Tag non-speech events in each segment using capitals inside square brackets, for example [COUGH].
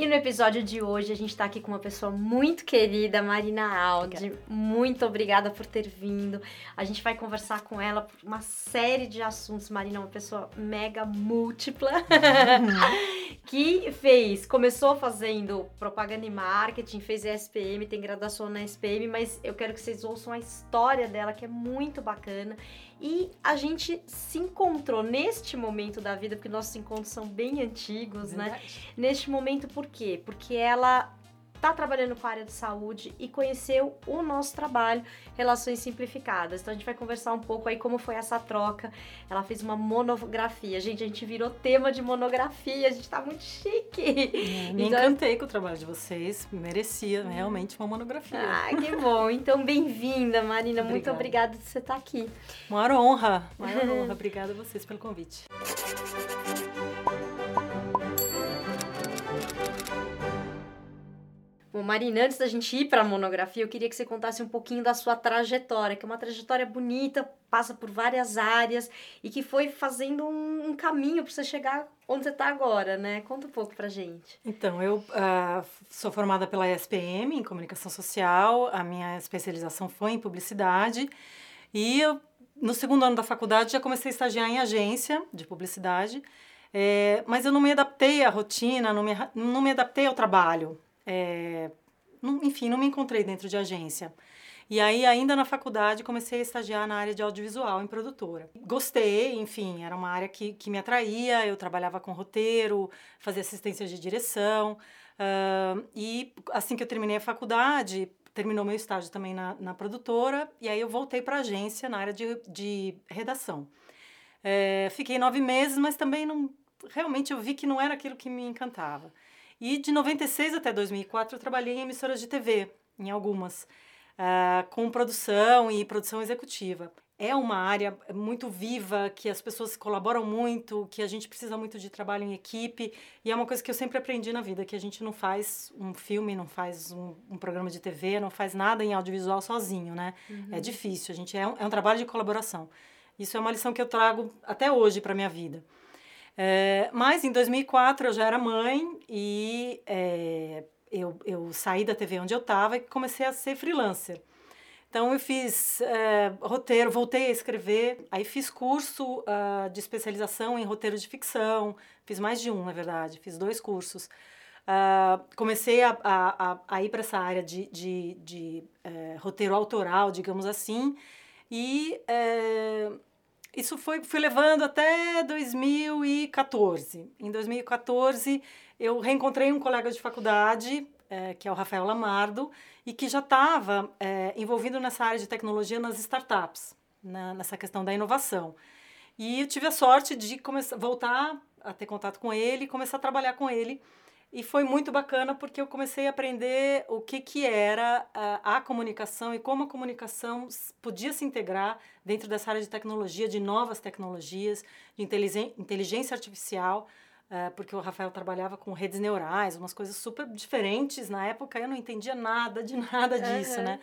E no episódio de hoje a gente está aqui com uma pessoa muito querida, Marina Aldi. Muito obrigada por ter vindo. A gente vai conversar com ela por uma série de assuntos. Marina é uma pessoa mega múltipla [LAUGHS] que fez, começou fazendo propaganda e marketing, fez SPM, tem graduação na SPM, mas eu quero que vocês ouçam a história dela que é muito bacana. E a gente se encontrou neste momento da vida, porque nossos encontros são bem antigos, né? Verdade. né? Neste momento, por quê? Porque ela tá trabalhando com a área de saúde e conheceu o nosso trabalho, Relações Simplificadas. Então a gente vai conversar um pouco aí como foi essa troca. Ela fez uma monografia. Gente, a gente virou tema de monografia, a gente tá muito chique. É, me Então- encantei com o trabalho de vocês, merecia realmente uma monografia. Ah, que bom. Então, bem-vinda, Marina. Muito Obrigada. obrigada por você estar aqui. Maior honra, maior [LAUGHS] honra. Obrigada a vocês pelo convite. Bom, Marina, antes da gente ir para a monografia, eu queria que você contasse um pouquinho da sua trajetória, que é uma trajetória bonita, passa por várias áreas e que foi fazendo um, um caminho para você chegar onde você está agora, né? Conta um pouco pra gente. Então, eu ah, sou formada pela ESPM em comunicação social, a minha especialização foi em publicidade e eu, no segundo ano da faculdade já comecei a estagiar em agência de publicidade, eh, mas eu não me adaptei à rotina, não me, não me adaptei ao trabalho. Eh, não- enfim, não me encontrei dentro de agência. E aí, ainda na faculdade, comecei a estagiar na área de audiovisual, em produtora. Gostei, enfim, era uma área que, que me atraía, eu trabalhava com roteiro, fazia assistência de direção. ah, e assim que eu terminei a faculdade, terminou meu estágio também na, na produtora, e aí eu voltei para a agência na área de, de redação. Eh, fiquei nove meses, mas também não, realmente eu vi que não era aquilo que me encantava. E de 96 até 2004 eu trabalhei em emissoras de TV, em algumas, ah, com produção e produção executiva. É uma área muito viva, que as pessoas colaboram muito, que a gente precisa muito de trabalho em equipe, e é uma coisa que eu sempre aprendi na vida, que a gente não faz um filme, não faz um, um programa de TV, não faz nada em audiovisual sozinho, né? É difícil, a gente é um, é um trabalho de colaboração. Isso é uma lição que eu trago até hoje para minha vida. É, mas em 2004 eu já era mãe e é, eu, eu saí da TV onde eu estava e comecei a ser freelancer. Então eu fiz é, roteiro, voltei a escrever, aí fiz curso ah, de especialização em roteiro de ficção, fiz mais de um, na verdade, fiz dois cursos. Ah, comecei a, a, a, ir para essa área de, de, de eh, roteiro autoral, digamos assim, e eh, isso foi, fui levando até 2014. Em 2014, eu reencontrei um colega de faculdade, eh, que é o Rafael Lamardo, e que já estava envolvido nessa área de tecnologia nas startups, na, nessa questão da inovação. E eu tive a sorte de começar, voltar a ter contato com ele e começar a trabalhar com ele. E foi muito bacana porque eu comecei a aprender o que, que era a, a comunicação e como a comunicação podia se integrar dentro dessa área de tecnologia, de novas tecnologias, de inteligência artificial, eh, porque o Rafael trabalhava com redes neurais, umas coisas super diferentes. Na época eu não entendia nada de [LAUGHS] nada disso, Aham. né?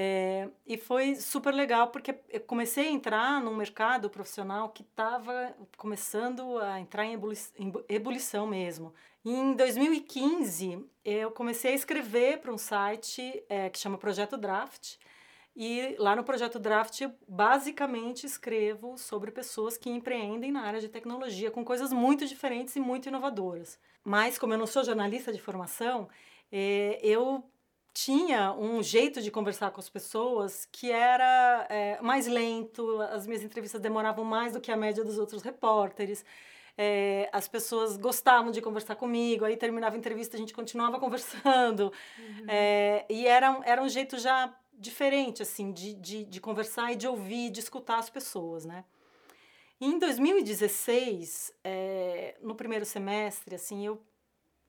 É, e foi super legal porque eu comecei a entrar num mercado profissional que estava começando a entrar em, ebuli em bu- ebulição mesmo. Em 2015, eu comecei a escrever para um site é, que chama Projeto Draft. E lá no Projeto Draft, eu basicamente escrevo sobre pessoas que empreendem na área de tecnologia, com coisas muito diferentes e muito inovadoras. Mas, como eu não sou jornalista de formação, eh, eu tinha um jeito de conversar com as pessoas que era eh, mais lento, as minhas entrevistas demoravam mais do que a média dos outros repórteres. eh, as pessoas gostavam de conversar comigo, aí terminava a entrevista, a gente continuava [LAUGHS] conversando. Eh, e era, um- era um jeito já diferente, assim, de, de, de conversar e de ouvir, de escutar as pessoas, né? E em 2016, eh, no primeiro semestre, assim, eu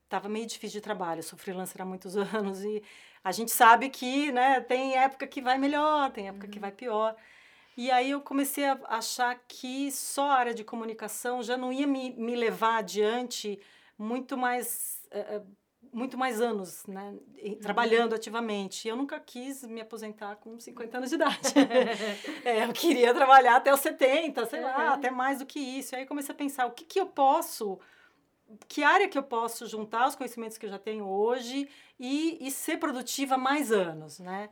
estava meio difícil de trabalho, eu sou freelancer há muitos [LAUGHS] anos e a gente sabe que, né, tem época que vai melhor, tem época que vai pior. E aí eu comecei a achar que só a área de comunicação já não ia me, me levar adiante muito mais, eh, eh, muito mais anos, né, e- trabalhando ativamente. Eu nunca quis me aposentar com 50 anos de idade. [LAUGHS] É, eu queria trabalhar até os 70, sei lá, Uhum. até mais do que isso. Aí eu comecei a pensar, o que, que eu posso que área que eu posso juntar os conhecimentos que eu já tenho hoje e, e ser produtiva mais anos, né?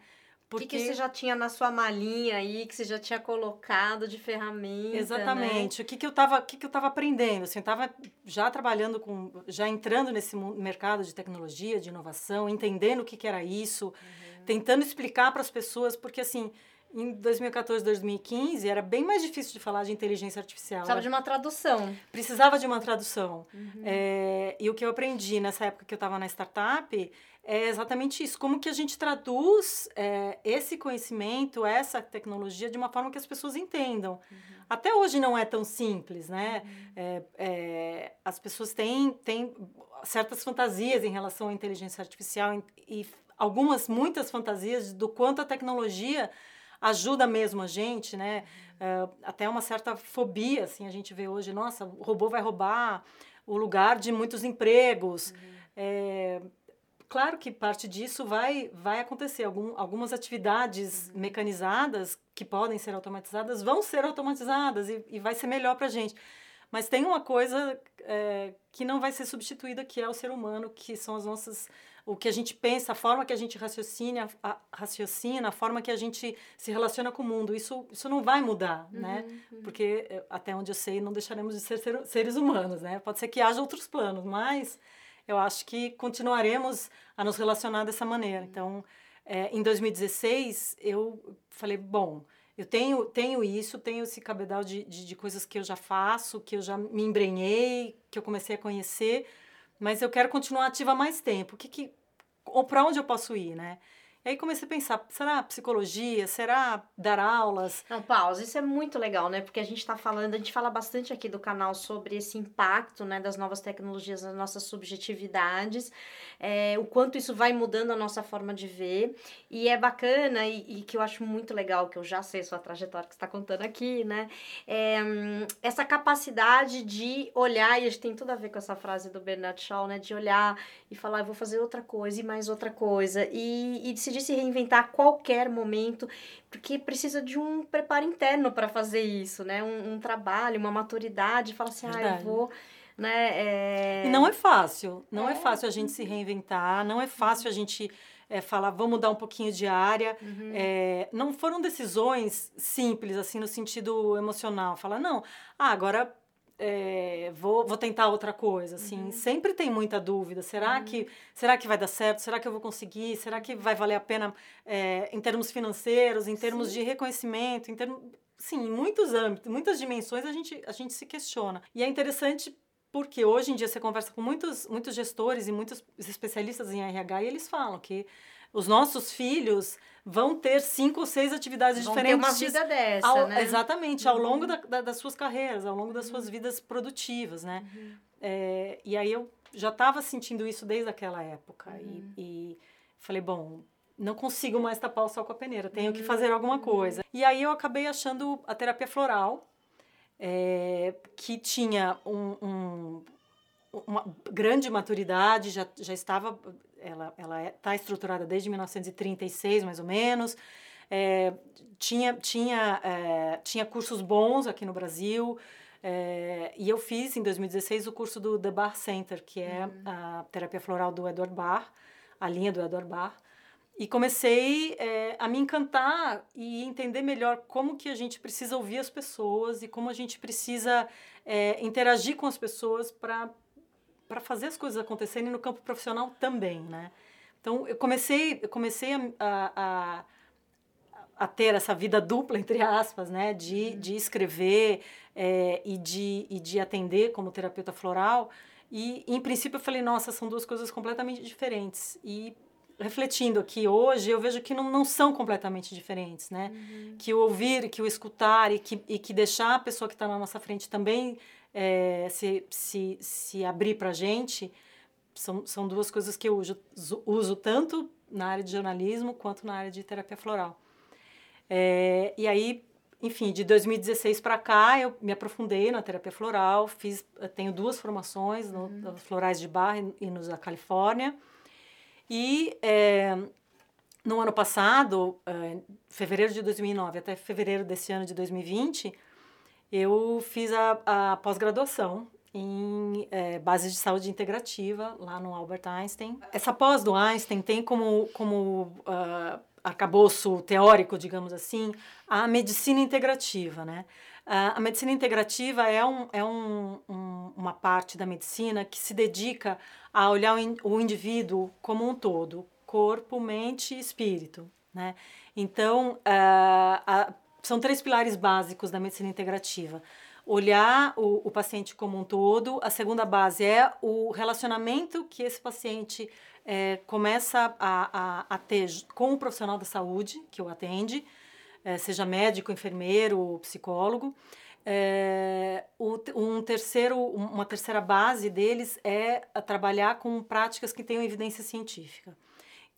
Porque... O que, que você já tinha na sua malinha aí, que você já tinha colocado de ferramenta, né? Exatamente. Né? O que, que eu estava que que eu tava aprendendo? Assim, eu estava já trabalhando com... Já entrando nesse mercado de tecnologia, de inovação, entendendo o que, que era isso, uhum. tentando explicar para as pessoas, porque assim em 2014, 2015, era bem mais difícil de falar de inteligência artificial. Precisava de uma tradução. Precisava de uma tradução. Uhum. É, e o que eu aprendi nessa época que eu estava na startup é exatamente isso. Como que a gente traduz é, esse conhecimento, essa tecnologia, de uma forma que as pessoas entendam. Uhum. Até hoje não é tão simples, né? Uhum. É, é, as pessoas têm, têm certas fantasias em relação à inteligência artificial e, e algumas, muitas fantasias do quanto a tecnologia ajuda mesmo a gente, né? Uh, até uma certa fobia, assim, a gente vê hoje, nossa, o robô vai roubar o lugar de muitos empregos. Uhum. É, claro que parte disso vai, vai acontecer. Algum, algumas atividades uhum. mecanizadas que podem ser automatizadas vão ser automatizadas e, e vai ser melhor para a gente. Mas tem uma coisa é, que não vai ser substituída, que é o ser humano, que são as nossas o que a gente pensa, a forma que a gente raciocina, a, raciocina, a forma que a gente se relaciona com o mundo. Isso, isso não vai mudar, uhum, né? Uhum. Porque, eh, até onde eu sei, não deixaremos de ser, ser seres humanos, né? Pode ser que haja outros planos, mas eu acho que continuaremos a nos relacionar dessa maneira. Então, é, em 2016, eu falei, bom, eu tenho, tenho isso, tenho esse cabedal de, de, de coisas que eu já faço, que eu já me embrenhei, que eu comecei a conhecer, mas eu quero continuar ativa mais tempo. O que, que ou para onde eu posso ir, né? E aí comecei a pensar, será psicologia? Será dar aulas? Não, pausa. Isso é muito legal, né? Porque a gente está falando, a gente fala bastante aqui do canal sobre esse impacto, né, das novas tecnologias nas nossas subjetividades, é, o quanto isso vai mudando a nossa forma de ver. E é bacana e, e que eu acho muito legal, que eu já sei sua trajetória que está contando aqui, né? É, essa capacidade de olhar, e a gente tem tudo a ver com essa frase do Bernard Shaw, né? De olhar e falar, eu vou fazer outra coisa e mais outra coisa. E, e de se reinventar a qualquer momento, porque precisa de um preparo interno para fazer isso, né? Um, um, trabalho, uma maturidade, fala assim, Verdade. ah, eu vou. Né, é... E não é fácil, não é. é. fácil a gente se reinventar, não é fácil a gente é, falar, vamos mudar um pouquinho de área. Uhum. É, não foram decisões simples, assim, no sentido emocional. Falar, não, ah, agora é, vou, vou tentar outra coisa, assim, uhum. sempre tem muita dúvida, será, uhum. que, será que vai dar certo, será que eu vou conseguir, será que vai valer a pena é, em termos financeiros, em termos Sim. de reconhecimento, em termos, sim, em muitos âmbitos, muitas dimensões a gente, a gente se questiona, e é interessante porque hoje em dia você conversa com muitos, muitos gestores e muitos especialistas em RH e eles falam que os nossos filhos vão ter cinco ou seis atividades vão diferentes. Ter uma vida dessa, ao, né? Exatamente, ao longo uhum. da, da, das suas carreiras, ao longo das suas uhum. vidas produtivas, né? Uhum. É, e aí eu já estava sentindo isso desde aquela época. Uhum. E, e, falei, bom, não consigo mais tapar o sol com a peneira, tenho que fazer alguma uhum. coisa. E aí eu acabei achando a terapia floral, é, que tinha um, um, uma grande maturidade, já, já estava ela ela está é, estruturada desde 1936 mais ou menos é, tinha tinha é, tinha cursos bons aqui no Brasil é, e eu fiz em 2016 o curso do The Bar Center que é uhum. a terapia floral do Edward Barr a linha do Edward Barr e comecei é, a me encantar e entender melhor como que a gente precisa ouvir as pessoas e como a gente precisa é, interagir com as pessoas para para fazer as coisas acontecerem no campo profissional também, né? Então, eu comecei, eu comecei a, a, a ter essa vida dupla, entre aspas, né? De, uhum. de escrever é, e, de, e de atender como terapeuta floral. E, em princípio, eu falei, nossa, são duas coisas completamente diferentes. E refletindo aqui hoje, eu vejo que não, não são completamente diferentes, né? Uhum. Que o ouvir, que o escutar e que, e que deixar a pessoa que está na nossa frente também é, se, se, se abrir para a gente, são, são duas coisas que eu uso, uso tanto na área de jornalismo quanto na área de terapia floral. É, e aí, enfim, de 2016 para cá, eu me aprofundei na terapia floral, fiz, tenho duas formações, no, uhum. florais de Barra e, e nos da Califórnia. E é, no ano passado, é, fevereiro de 2009 até fevereiro desse ano de 2020, eu fiz a, a pós-graduação em é, base de saúde integrativa, lá no Albert Einstein. Essa pós do Einstein tem como, como uh, arcabouço teórico, digamos assim, a medicina integrativa, né? Uh, a medicina integrativa é, um, é um, um, uma parte da medicina que se dedica a olhar o, in, o indivíduo como um todo, corpo, mente e espírito, né? Então, uh, a, são três pilares básicos da medicina integrativa olhar o, o, paciente como um todo. A segunda base é o relacionamento que esse paciente é, começa a, a, a, ter com o profissional da saúde que o atende, é, seja médico, enfermeiro, psicólogo. É, um terceiro, uma terceira base deles é trabalhar com práticas que tenham evidência científica.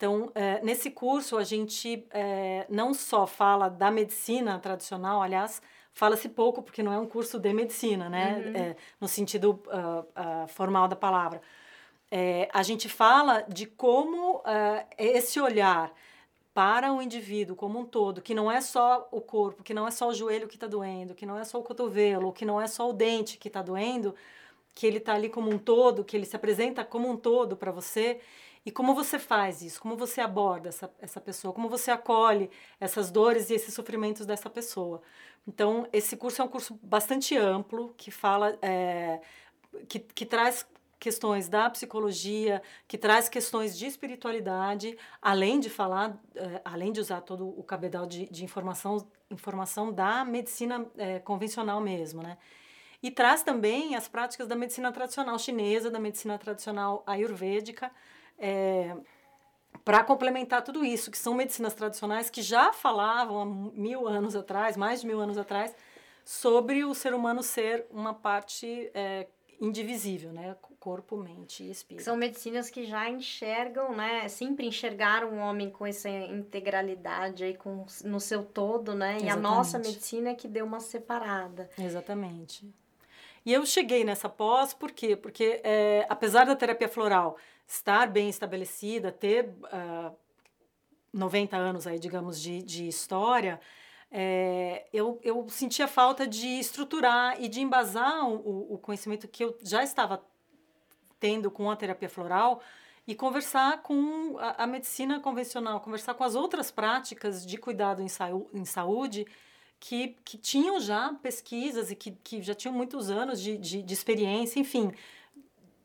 Então, é, nesse curso, a gente é, não só fala da medicina tradicional, aliás, fala-se pouco porque não é um curso de medicina, né? Uhum. É, no sentido uh, uh, formal da palavra. É, a gente fala de como uh, esse olhar para o indivíduo como um todo, que não é só o corpo, que não é só o joelho que está doendo, que não é só o cotovelo, que não é só o dente que está doendo, que ele está ali como um todo, que ele se apresenta como um todo para você e como você faz isso? Como você aborda essa, essa pessoa? Como você acolhe essas dores e esses sofrimentos dessa pessoa? Então, esse curso é um curso bastante amplo, que fala, é, que, que traz questões da psicologia, que traz questões de espiritualidade, além de falar, é, além de usar todo o cabedal de, de informação, informação da medicina é, convencional mesmo, né? E traz também as práticas da medicina tradicional chinesa, da medicina tradicional ayurvédica, é, para complementar tudo isso, que são medicinas tradicionais que já falavam há mil anos atrás, mais de mil anos atrás, sobre o ser humano ser uma parte é, indivisível, né? Corpo, mente e espírito. São medicinas que já enxergam, né? Sempre enxergaram o homem com essa integralidade aí, com, no seu todo, né? Exatamente. E a nossa medicina é que deu uma separada. Exatamente. E eu cheguei nessa pós, por quê? Porque é, apesar da terapia floral estar bem estabelecida, ter uh, ah, 90 anos aí, digamos, de, de história, é, eu, eu sentia falta de estruturar e de embasar o, o conhecimento que eu já estava tendo com a terapia floral e conversar com a, a, medicina convencional, conversar com as outras práticas de cuidado em, em saúde que, que tinham já pesquisas e que, que já tinham muitos anos de, de, de experiência, enfim,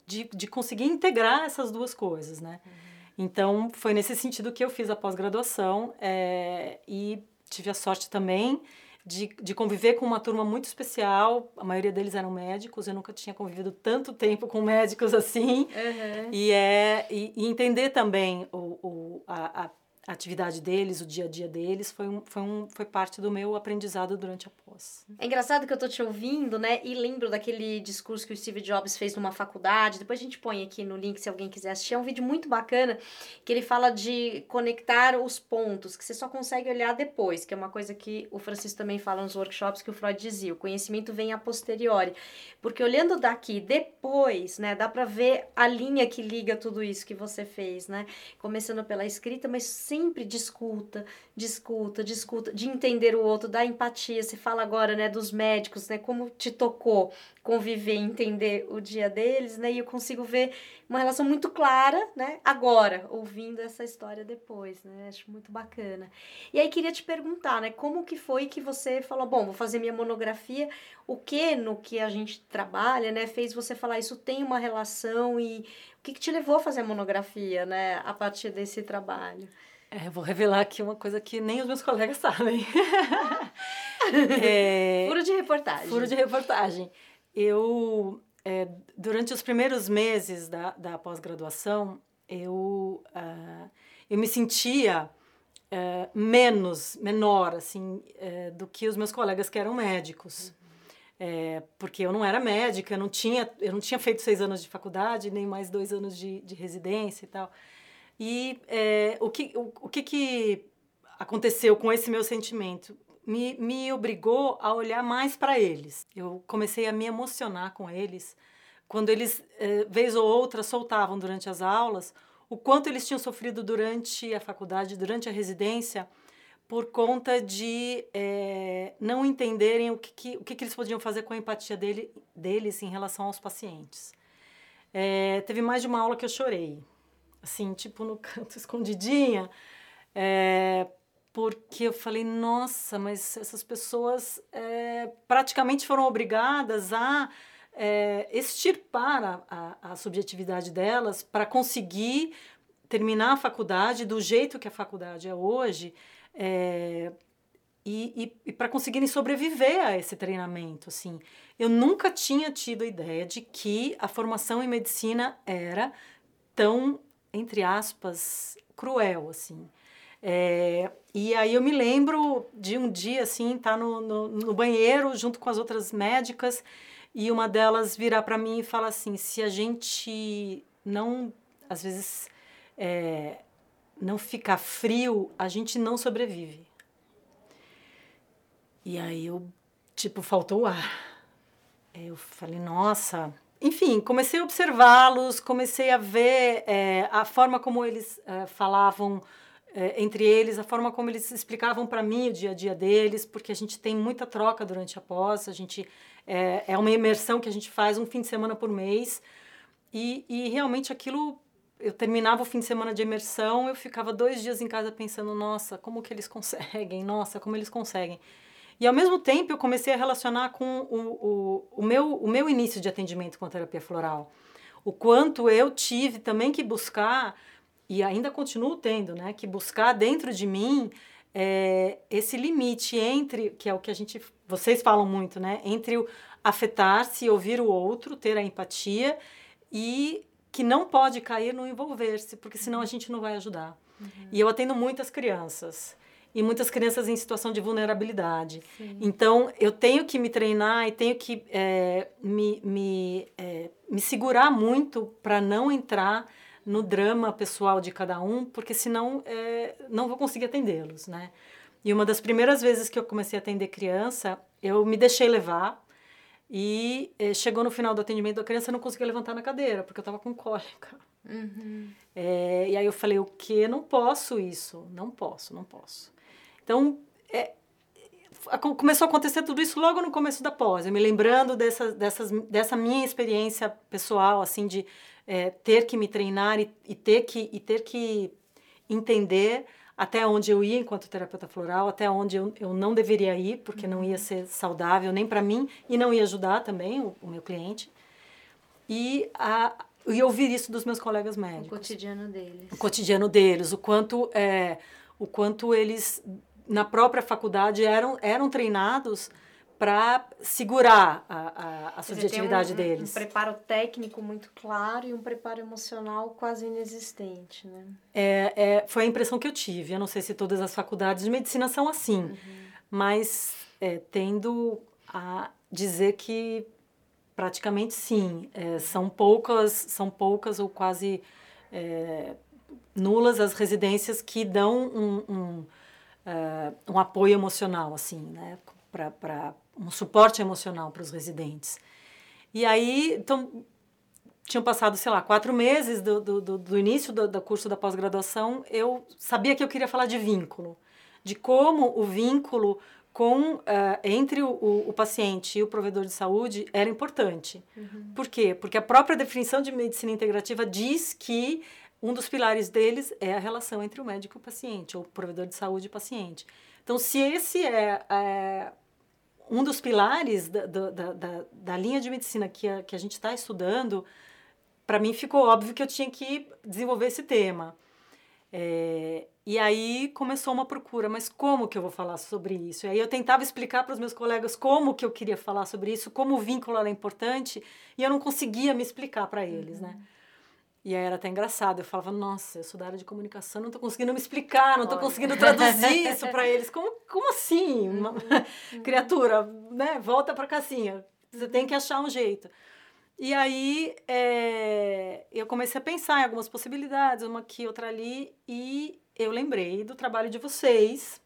de, de conseguir integrar essas duas coisas, né? Uhum. Então, foi nesse sentido que eu fiz a pós-graduação é, e tive a sorte também de, de conviver com uma turma muito especial. A maioria deles eram médicos, eu nunca tinha convivido tanto tempo com médicos assim. Uhum. E, é, e, e, entender também o, o, a, a a atividade deles, o dia a dia deles, foi, um, foi, um, foi parte do meu aprendizado durante a pós. É engraçado que eu tô te ouvindo, né? E lembro daquele discurso que o Steve Jobs fez numa faculdade. Depois a gente põe aqui no link se alguém quiser assistir. É um vídeo muito bacana que ele fala de conectar os pontos, que você só consegue olhar depois, que é uma coisa que o Francisco também fala nos workshops que o Freud dizia. O conhecimento vem a posteriori. Porque olhando daqui depois, né, dá para ver a linha que liga tudo isso que você fez, né? Começando pela escrita, mas sempre discuta, discuta, discuta, de entender o outro, da empatia. Você fala agora, né, dos médicos, né, como te tocou conviver, entender o dia deles, né, e eu consigo ver uma relação muito clara, né, agora, ouvindo essa história depois, né, acho muito bacana. E aí queria te perguntar, né, como que foi que você falou, bom, vou fazer minha monografia, o que no que a gente trabalha, né, fez você falar isso tem uma relação e que, que te levou a fazer a monografia, né, a partir desse trabalho? É, vou revelar aqui uma coisa que nem os meus colegas sabem. [LAUGHS] é, furo de reportagem. Furo de reportagem. Eu, é, durante os primeiros meses da, da pós-graduação, eu, uh, eu me sentia uh, menos, menor, assim, uh, do que os meus colegas que eram médicos. Uhum. É, porque eu não era médica, eu não tinha, eu não tinha feito seis anos de faculdade, nem mais dois anos de, de residência e tal. E é, o, que, o, o que, que aconteceu com esse meu sentimento? Me, me obrigou a olhar mais para eles. Eu comecei a me emocionar com eles. Quando eles, é, vez ou outra, soltavam durante as aulas, o quanto eles tinham sofrido durante a faculdade, durante a residência, por conta de é, não entenderem o, que, que, o que, que, eles podiam fazer com a empatia dele, deles em relação aos pacientes. É, teve mais de uma aula que eu chorei, assim, tipo no [LAUGHS] canto escondidinha, é, porque eu falei, nossa, mas essas pessoas praticamente foram obrigadas a extirpar a, a, a subjetividade delas para conseguir terminar a faculdade do jeito que a faculdade é hoje é, e, e, e para conseguirem sobreviver a esse treinamento, assim. Eu nunca tinha tido a ideia de que a formação em medicina era tão, entre aspas, cruel, assim. É, e aí eu me lembro de um dia, assim, estar tá no, no, no banheiro junto com as outras médicas e uma delas virar para mim e falar assim, se a gente não, às vezes, é, não ficar frio, a gente não sobrevive. E aí eu, tipo, faltou o ar. Eu falei, nossa. Enfim, comecei a observá-los, comecei a ver é, a forma como eles é, falavam é, entre eles, a forma como eles explicavam para mim o dia a dia deles, porque a gente tem muita troca durante a pós, a gente é, é uma imersão que a gente faz um fim de semana por mês, e, e realmente aquilo eu terminava o fim de semana de imersão, eu ficava dois dias em casa pensando, nossa, como que eles conseguem? Nossa, como eles conseguem? E ao mesmo tempo eu comecei a relacionar com o, o, o, meu, o meu início de atendimento com a terapia floral. O quanto eu tive também que buscar, e ainda continuo tendo, né, que buscar dentro de mim é, esse limite entre, que é o que a gente, vocês falam muito, né, entre o afetar-se, ouvir o outro, ter a empatia e que não pode cair no envolver-se, porque senão a gente não vai ajudar. Uhum. E eu atendo muitas crianças e muitas crianças em situação de vulnerabilidade. Sim. Então, eu tenho que me treinar e tenho que é, me, me, é, me segurar muito para não entrar no drama pessoal de cada um, porque senão é, não vou conseguir atendê-los, né? E uma das primeiras vezes que eu comecei a atender criança, eu me deixei levar e eh, chegou no final do atendimento da criança, não conseguia levantar na cadeira, porque eu estava com cólica. Uhum. É, e aí eu falei, o que? Não posso isso, não posso, não posso. Então, é, começou a acontecer tudo isso logo no começo da pós, eu me lembrando dessa, dessas, dessa minha experiência pessoal, assim, de é, ter que me treinar e, e, ter que, e ter que entender até onde eu ia enquanto terapeuta floral, até onde eu, eu não deveria ir, porque não ia ser saudável nem para mim e não ia ajudar também o, o meu cliente. E, a, e ouvir isso dos meus colegas médicos. O cotidiano deles. O cotidiano deles, o quanto, é, o quanto eles, na própria faculdade, eram, eram treinados para segurar a, a, a subjetividade um, deles. Um preparo técnico muito claro e um preparo emocional quase inexistente, né? É, é, foi a impressão que eu tive. Eu não sei se todas as faculdades de medicina são assim, uhum. mas é, tendo a dizer que praticamente sim. É, são poucas, são poucas ou quase é, nulas as residências que dão um, um, uh, um apoio emocional, assim, né? Para um suporte emocional para os residentes. E aí, então, tinham passado, sei lá, quatro meses do, do, do início do, do curso da pós-graduação, eu sabia que eu queria falar de vínculo, de como o vínculo com uh, entre o, o, o, paciente e o provedor de saúde era importante. Uhum. Por quê? Porque a própria definição de medicina integrativa diz que um dos pilares deles é a relação entre o médico e o paciente, ou o provedor de saúde e o paciente. Então, se esse é, é um dos pilares da, da, da, da, linha de medicina que a, que a gente está estudando, para mim ficou óbvio que eu tinha que desenvolver esse tema. É, e aí começou uma procura, mas como que eu vou falar sobre isso? E aí eu tentava explicar para os meus colegas como que eu queria falar sobre isso, como o vínculo era importante, e eu não conseguia me explicar para eles, uhum. né? E aí era até engraçado. Eu falava, nossa, eu sou da área de comunicação, não estou conseguindo me explicar, não estou conseguindo traduzir [LAUGHS] isso para eles. Como, como assim? Uma uhum. criatura, né? Volta para casinha. Você tem que achar um jeito. E aí é, eu comecei a pensar em algumas possibilidades, uma aqui, outra ali, e eu lembrei do trabalho de vocês.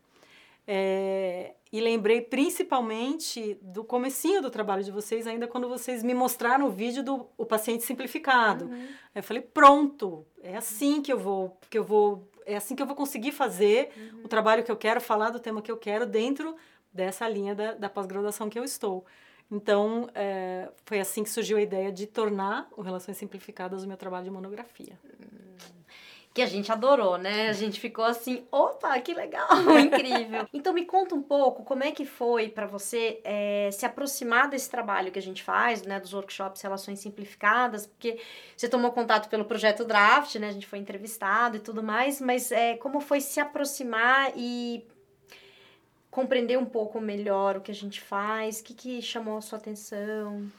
É, e lembrei principalmente do comecinho do trabalho de vocês, ainda quando vocês me mostraram o vídeo do o paciente simplificado. Uhum. Aí eu falei, pronto, é assim que eu vou, que eu vou é assim que eu vou conseguir fazer uhum. o trabalho que eu quero, falar do tema que eu quero dentro dessa linha da, da pós-graduação que eu estou. Então, é, foi assim que surgiu a ideia de tornar o Relações Simplificadas o meu trabalho de monografia. Que a gente adorou, né? A gente ficou assim, opa, que legal, [LAUGHS] incrível. Então, me conta um pouco como é que foi para você é, se aproximar desse trabalho que a gente faz, né? Dos workshops Relações Simplificadas, porque você tomou contato pelo projeto Draft, né? A gente foi entrevistado e tudo mais, mas é, como foi se aproximar e compreender um pouco melhor o que a gente faz? O que, que chamou a sua atenção?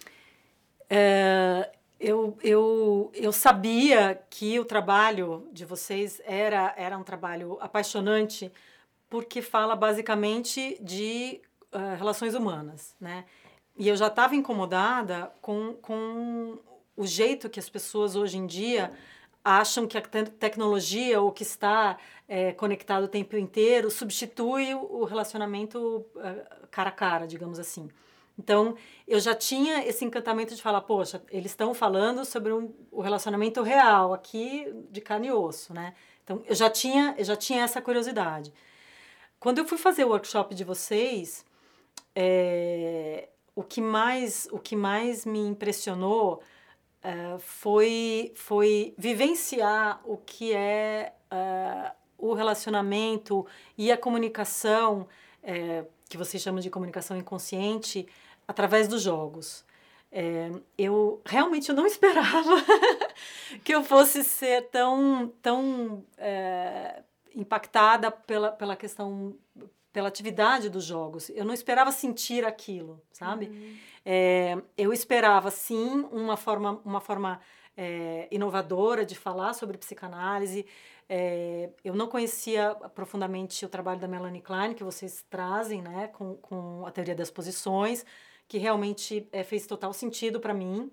É, eu, eu, eu sabia que o trabalho de vocês era, era um trabalho apaixonante porque fala basicamente de uh, relações humanas, né? E eu já estava incomodada com, com o jeito que as pessoas hoje em dia acham que a te tecnologia ou que está é, conectado o tempo inteiro substitui o relacionamento uh, cara a cara, digamos assim. Então, eu já tinha esse encantamento de falar, poxa, eles estão falando sobre um, o relacionamento real aqui de carne e osso, né? Então, eu já tinha, eu já tinha essa curiosidade. Quando eu fui fazer o workshop de vocês, é, o que mais, o que mais me impressionou uh, foi, foi vivenciar o que é uh, o relacionamento e a comunicação, que vocês chamam de comunicação inconsciente, através dos jogos. É, eu realmente eu não [LAUGHS] esperava que eu fosse ser tão, tão é, impactada pela, pela questão pela atividade dos jogos. Eu não esperava sentir aquilo, sabe? Uhum. É, eu esperava, sim, uma forma, uma forma é, inovadora de falar sobre psicanálise. É, eu não conhecia profundamente o trabalho da Melanie Klein, que vocês trazem, né, com, com a teoria das posições, que realmente é, fez total sentido para mim.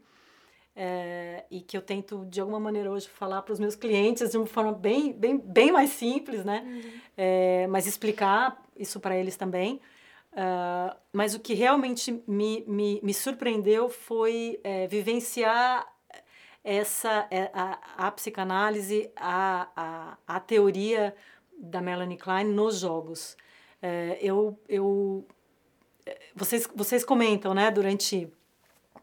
É, e que eu tento de alguma maneira hoje falar para os meus clientes de uma forma bem, bem, bem mais simples, né? Uhum. É, mas explicar isso para eles também. Uh, mas o que realmente me, me, me surpreendeu foi vivenciar essa a, a psicanálise, a, a, a teoria da Melanie Klein nos jogos. Eu, eu, vocês, vocês comentam, né, durante,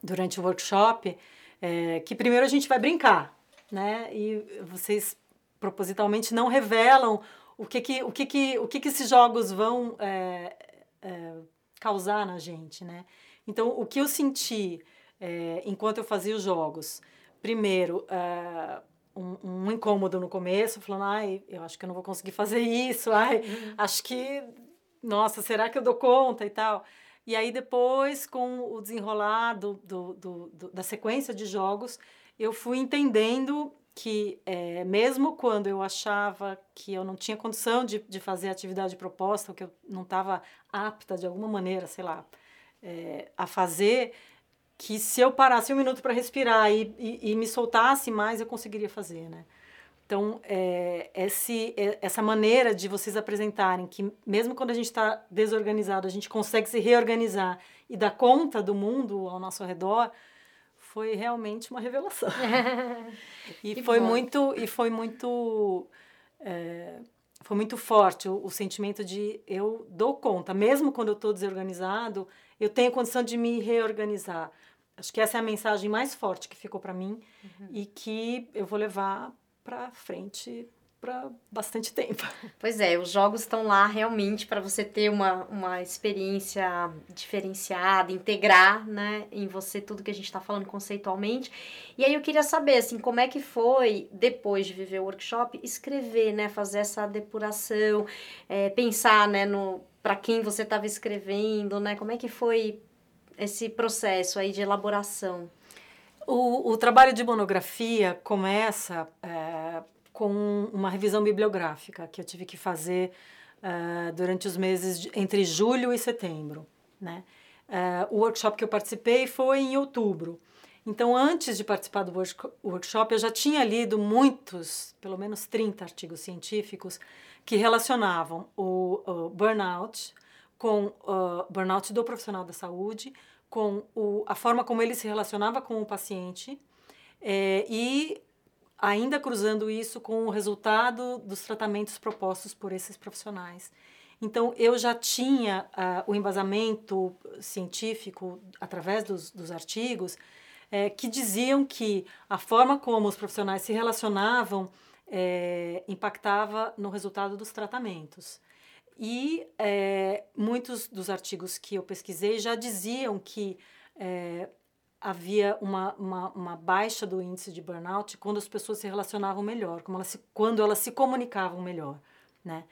durante o workshop, é, que primeiro a gente vai brincar, né? E vocês propositalmente não revelam o que que, o que, que, o que, que esses jogos vão é, é, causar na gente, né? Então, o que eu senti é, enquanto eu fazia os jogos, primeiro, é, um, um, incômodo no começo, falando, ai, eu acho que eu não vou conseguir fazer isso, ai, uhum. acho que, nossa, será que eu dou conta e tal? E aí depois, com o desenrolar do, do, do, do da sequência de jogos, eu fui entendendo que é, mesmo quando eu achava que eu não tinha condição de, de fazer a atividade proposta, ou que eu não estava apta de alguma maneira, sei lá, é, a fazer, que se eu parasse um minuto para respirar e, e, e, me soltasse mais, eu conseguiria fazer, né? Então, é, esse, é, essa maneira de vocês apresentarem que, mesmo quando a gente está desorganizado, a gente consegue se reorganizar e dar conta do mundo ao nosso redor, foi realmente uma revelação. [LAUGHS] e, foi muito, e foi muito. É, foi muito forte o, o, sentimento de eu dou conta, mesmo quando eu estou desorganizado, eu tenho condição de me reorganizar. Acho que essa é a mensagem mais forte que ficou para mim uhum. e que eu vou levar para frente para bastante tempo. [LAUGHS] Pois é, os jogos estão lá realmente para você ter uma, uma experiência diferenciada, integrar né, em você tudo que a gente está falando conceitualmente. E aí eu queria saber, assim, como é que foi, depois de viver o workshop, escrever, né, fazer essa depuração, é, pensar né, no para quem você estava escrevendo, né, como é que foi esse processo aí de elaboração? O, o trabalho de monografia começa é, com uma revisão bibliográfica que eu tive que fazer uh, durante os meses de, entre julho e setembro. Né? Uh, o workshop que eu participei foi em outubro. Então, antes de participar do workshop, eu já tinha lido muitos, pelo menos 30 artigos científicos que relacionavam o, o burnout com o burnout do profissional da saúde com o, a forma como ele se relacionava com o paciente é, e ainda cruzando isso com o resultado dos tratamentos propostos por esses profissionais. Então, eu já tinha uh, o embasamento científico através dos, dos artigos é, que diziam que a forma como os profissionais se relacionavam é, impactava no resultado dos tratamentos. E é, muitos dos artigos que eu pesquisei já diziam que é, havia uma, uma, uma, baixa do índice de burnout quando as pessoas se relacionavam melhor, como elas se, quando elas se comunicavam melhor, né?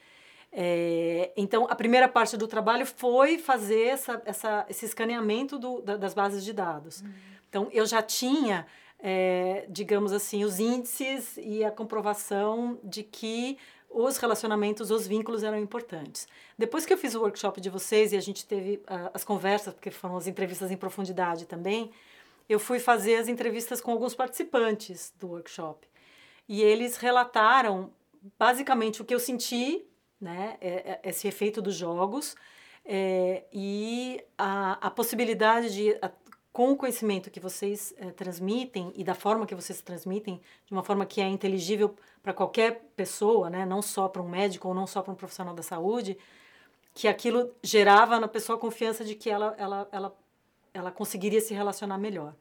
É, então, a primeira parte do trabalho foi fazer essa, essa, esse escaneamento do, da, das bases de dados. Uhum. Então, eu já tinha, é, digamos assim, os índices e a comprovação de que os relacionamentos, os vínculos eram importantes. Depois que eu fiz o workshop de vocês e a gente teve uh, as conversas, porque foram as entrevistas em profundidade também, eu fui fazer as entrevistas com alguns participantes do workshop. E eles relataram basicamente o que eu senti, né, é, é, esse efeito dos jogos, é, e a, a possibilidade de, com o conhecimento que vocês é, transmitem e da forma que vocês transmitem, de uma forma que é inteligível para qualquer pessoa, né, não só para um médico ou não só para um profissional da saúde, que aquilo gerava na pessoa a confiança de que ela, ela, ela, ela conseguiria se relacionar melhor.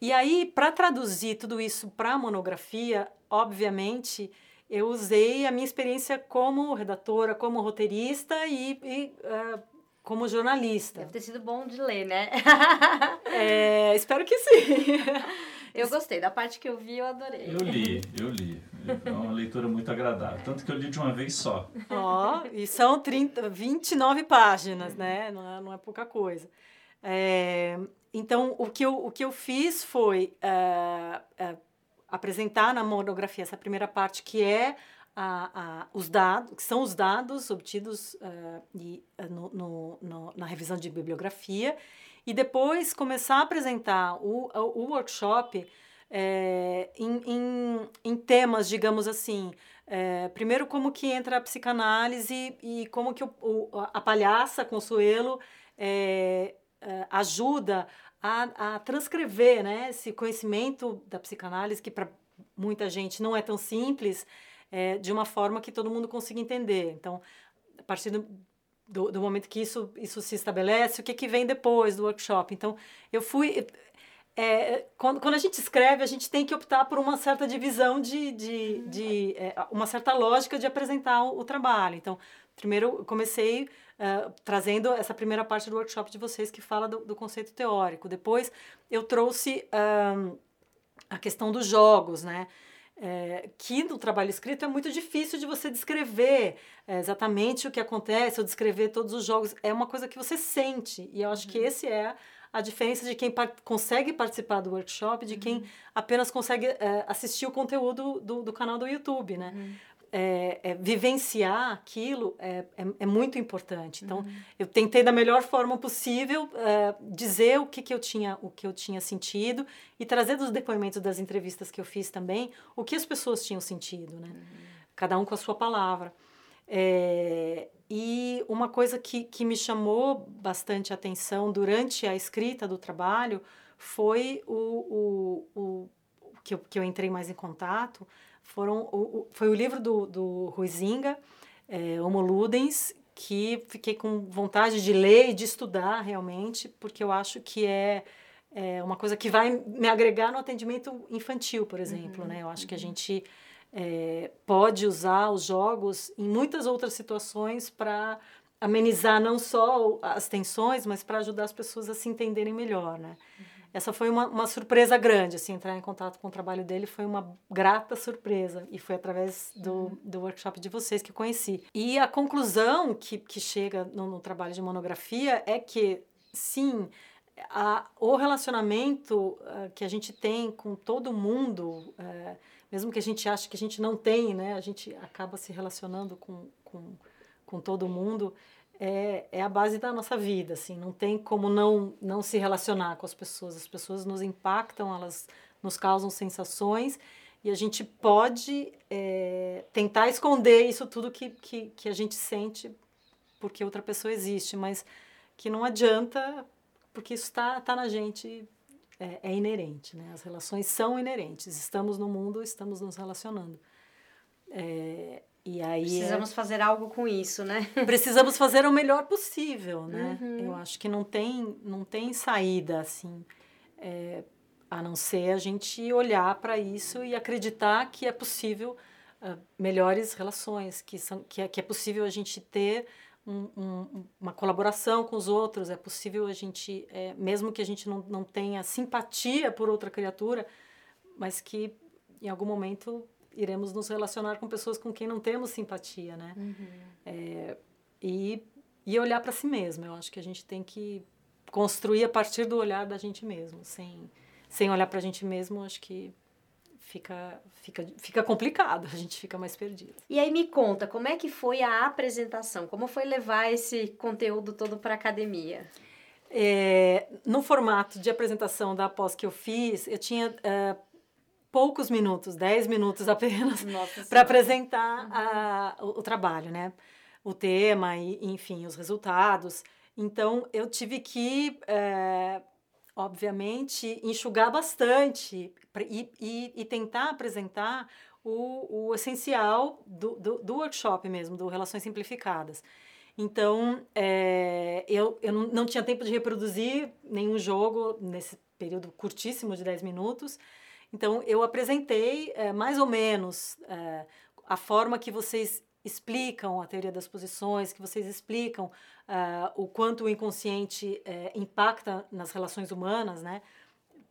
E aí, para traduzir tudo isso para a monografia, obviamente, eu usei a minha experiência como redatora, como roteirista e, e uh, como jornalista. Deve ter sido bom de ler, né? é, [LAUGHS] espero que sim. Eu gostei, da parte que eu vi, eu adorei. Eu li, eu li. É uma leitura muito agradável. Tanto que eu li de uma vez só. Ó, oh, e são 30, 29 páginas, né? Não é, não é pouca coisa. É, então, o que, eu, o que eu fiz foi uh, uh, apresentar na monografia essa primeira parte, que é a, a, os dados, que são os dados obtidos uh, e, no, no, no, na revisão de bibliografia, e depois começar a apresentar o, o workshop é, em, em, em, temas, digamos assim, é, primeiro como que entra a psicanálise e como que o, o a palhaça Consuelo é, ajuda a, a transcrever né, esse conhecimento da psicanálise, que para muita gente não é tão simples, de uma forma que todo mundo consiga entender. Então, a partir do, do, do, momento que isso, isso se estabelece, o que, que vem depois do workshop. Então, eu fui. É, quando, quando a gente escreve, a gente tem que optar por uma certa divisão de. de, de é, uma certa lógica de apresentar o, o trabalho. Então, primeiro eu comecei uh, trazendo essa primeira parte do workshop de vocês que fala do, do conceito teórico. Depois, eu trouxe uh, a questão dos jogos, né? É, que no trabalho escrito é muito difícil de você descrever é, exatamente o que acontece ou descrever todos os jogos. É uma coisa que você sente. E eu acho uhum. que esse é a diferença de quem par consegue participar do workshop de quem uhum. apenas consegue é, assistir o conteúdo do, do canal do YouTube, né? Uhum é, é, vivenciar aquilo é, é, é, muito importante. Então, uhum. eu tentei da melhor forma possível é, dizer o que, que eu tinha o que eu tinha sentido e trazer dos depoimentos das entrevistas que eu fiz também o que as pessoas tinham sentido, né? Uhum. Cada um com a sua palavra. É, e uma coisa que, que me chamou bastante atenção durante a escrita do trabalho foi o, o, o que, eu, que eu entrei mais em contato foram o, o, foi o livro do, do Ruizinga, é, Homo Ludens, que fiquei com vontade de ler e de estudar realmente, porque eu acho que é, é uma coisa que vai me agregar no atendimento infantil, por exemplo. Uhum, né? Eu acho que a uhum. gente é, pode usar os jogos em muitas outras situações para amenizar não só as tensões, mas para ajudar as pessoas a se entenderem melhor. Né? Uhum essa foi uma, uma surpresa grande, assim, entrar em contato com o trabalho dele foi uma grata surpresa e foi através do, do workshop de vocês que eu conheci. E a conclusão que, que chega no, no trabalho de monografia é que, sim, a, o relacionamento uh, que a gente tem com todo mundo, uh, mesmo que a gente ache que a gente não tem, né, a gente acaba se relacionando com, com, com todo mundo, é, é a base da nossa vida, assim, não tem como não, não se relacionar com as pessoas. As pessoas nos impactam, elas nos causam sensações e a gente pode é, tentar esconder isso tudo que, que, que a gente sente porque outra pessoa existe, mas que não adianta, porque isso está tá na gente é, é inerente, né? As relações são inerentes. Estamos no mundo, estamos nos relacionando. É, e aí precisamos é, fazer algo com isso, né? [LAUGHS] Precisamos fazer o melhor possível, né? Uhum. Eu acho que não tem, não tem saída assim, é, a não ser a gente olhar para isso e acreditar que é possível uh, melhores relações, que, são, que, é, que é possível a gente ter um, um, uma colaboração com os outros, é possível a gente, é, mesmo que a gente não, não tenha simpatia por outra criatura, mas que em algum momento iremos nos relacionar com pessoas com quem não temos simpatia, né? Uhum. É, e, e olhar para si mesmo. Eu acho que a gente tem que construir a partir do olhar da gente mesmo. Sem, sem olhar para a gente mesmo, acho que fica, fica, fica complicado, a gente fica mais perdido. E aí me conta, como é que foi a apresentação? Como foi levar esse conteúdo todo para a academia? É, no formato de apresentação da pós que eu fiz, eu tinha uh, poucos minutos, 10 minutos [LAUGHS] apenas, para apresentar uhum. a, o, o, trabalho, né? O tema e, enfim, os resultados. Então, eu tive que, é, obviamente, enxugar bastante e, e, e tentar apresentar o, o essencial do, do, do, workshop mesmo, do Relações Simplificadas. Então, é, eu, eu não, não tinha tempo de reproduzir nenhum jogo nesse período curtíssimo de 10 minutos, então, eu apresentei é, mais ou menos é, a forma que vocês explicam a teoria das posições, que vocês explicam uh, o quanto o inconsciente impacta nas relações humanas, né?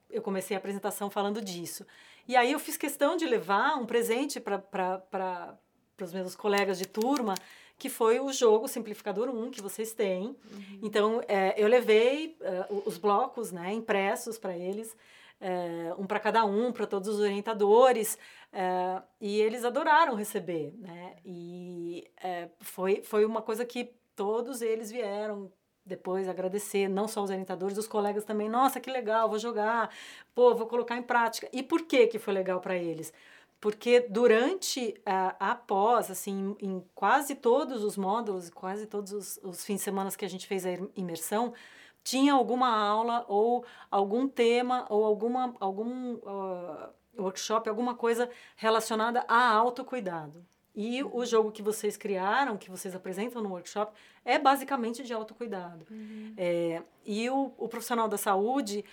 Eu comecei a apresentação falando disso. E aí eu fiz questão de levar um presente para os meus colegas de turma, que foi o jogo Simplificador 1 que vocês têm. Uhum. Então, é, eu levei os blocos né, impressos para eles é, um para cada um, para todos os orientadores, é, e eles adoraram receber, né? E é, foi, foi uma coisa que todos eles vieram depois agradecer, não só os orientadores, os colegas também, nossa, que legal, vou jogar, pô, vou colocar em prática. E por que que foi legal para eles? Porque durante a, a pós, assim, em quase todos os módulos, quase todos os, os fins de semana que a gente fez a imersão, tinha alguma aula ou algum tema ou alguma, algum uh, workshop, alguma coisa relacionada a autocuidado. E o uhum. jogo que vocês criaram, que vocês apresentam no workshop, é basicamente de autocuidado. Uhum. É, e o, o profissional da saúde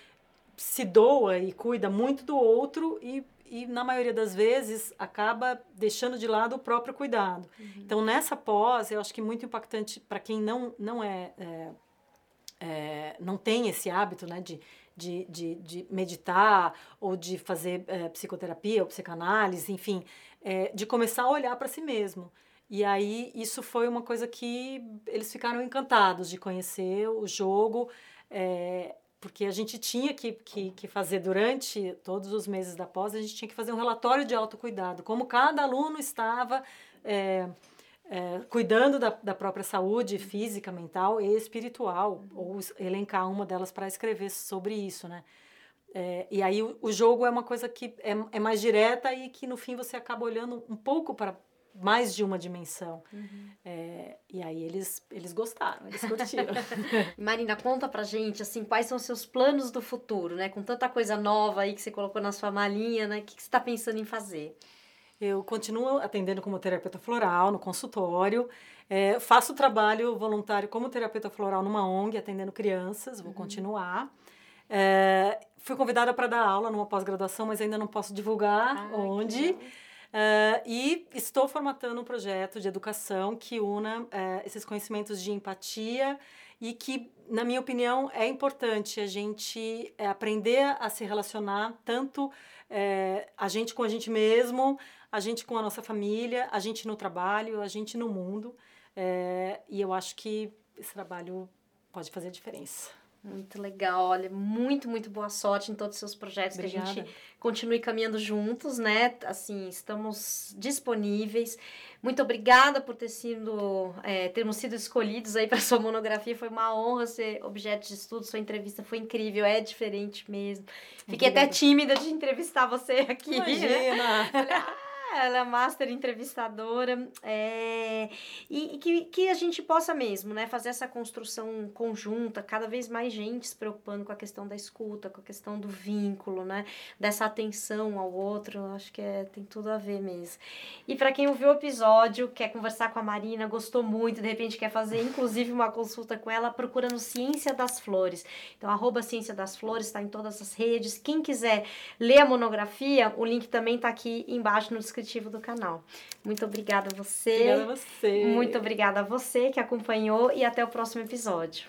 se doa e cuida muito do outro e, e na maioria das vezes, acaba deixando de lado o próprio cuidado. Uhum. Então, nessa pós, eu acho que muito impactante para quem não, não é, é é, não tem esse hábito né, de, de, de, de meditar ou de fazer é, psicoterapia ou psicanálise, enfim, é, de começar a olhar para si mesmo. E aí isso foi uma coisa que eles ficaram encantados de conhecer o jogo, porque a gente tinha que, que, que, fazer durante todos os meses da pós, a gente tinha que fazer um relatório de autocuidado, como cada aluno estava é, cuidando da, da própria saúde física, mental e espiritual, ou elencar uma delas para escrever sobre isso, né? É, e aí o, o, jogo é uma coisa que é, é mais direta e que no fim você acaba olhando um pouco para mais de uma dimensão. Uhum. É, e aí eles, eles gostaram, eles curtiram. [LAUGHS] Marina, conta pra gente, assim, quais são os seus planos do futuro, né? Com tanta coisa nova aí que você colocou na sua malinha, né? O que, que você está pensando em fazer? Eu continuo atendendo como terapeuta floral no consultório. É, faço trabalho voluntário como terapeuta floral numa ONG, atendendo crianças, vou uhum. continuar. É, fui convidada para dar aula numa pós-graduação, mas ainda não posso divulgar ah, onde. É, e estou formatando um projeto de educação que una é, esses conhecimentos de empatia e que, na minha opinião, é importante a gente é, aprender a se relacionar tanto é, a gente com a gente mesmo, a gente com a nossa família, a gente no trabalho, a gente no mundo. É, e eu acho que esse trabalho pode fazer a diferença. Muito legal, olha, muito, muito boa sorte em todos os seus projetos, Obrigada. que a gente continue caminhando juntos, né? Assim, estamos disponíveis. Muito obrigada por ter sido, é, termos sido escolhidos aí para [LAUGHS] sua monografia. Foi uma honra ser objeto de estudo. Sua entrevista foi incrível, é diferente mesmo. Fiquei Obrigada. até tímida de entrevistar você aqui. Imagina! Né? Ela é master entrevistadora. É, e, e que, que a gente possa mesmo, né, fazer essa construção conjunta, cada vez mais gente se preocupando com a questão da escuta, com a questão do vínculo, né, dessa atenção ao outro. Acho que é, tem tudo a ver mesmo. E para quem ouviu o episódio, quer conversar com a Marina, gostou muito, de repente quer fazer inclusive uma consulta com ela, procura no Ciência das Flores. Então, arroba Ciência das Flores, está em todas as redes. Quem quiser ler a monografia, o link também está aqui embaixo no descritivo do canal. Muito obrigada a você. Obrigada a você. Muito obrigada a você que acompanhou e até o próximo episódio.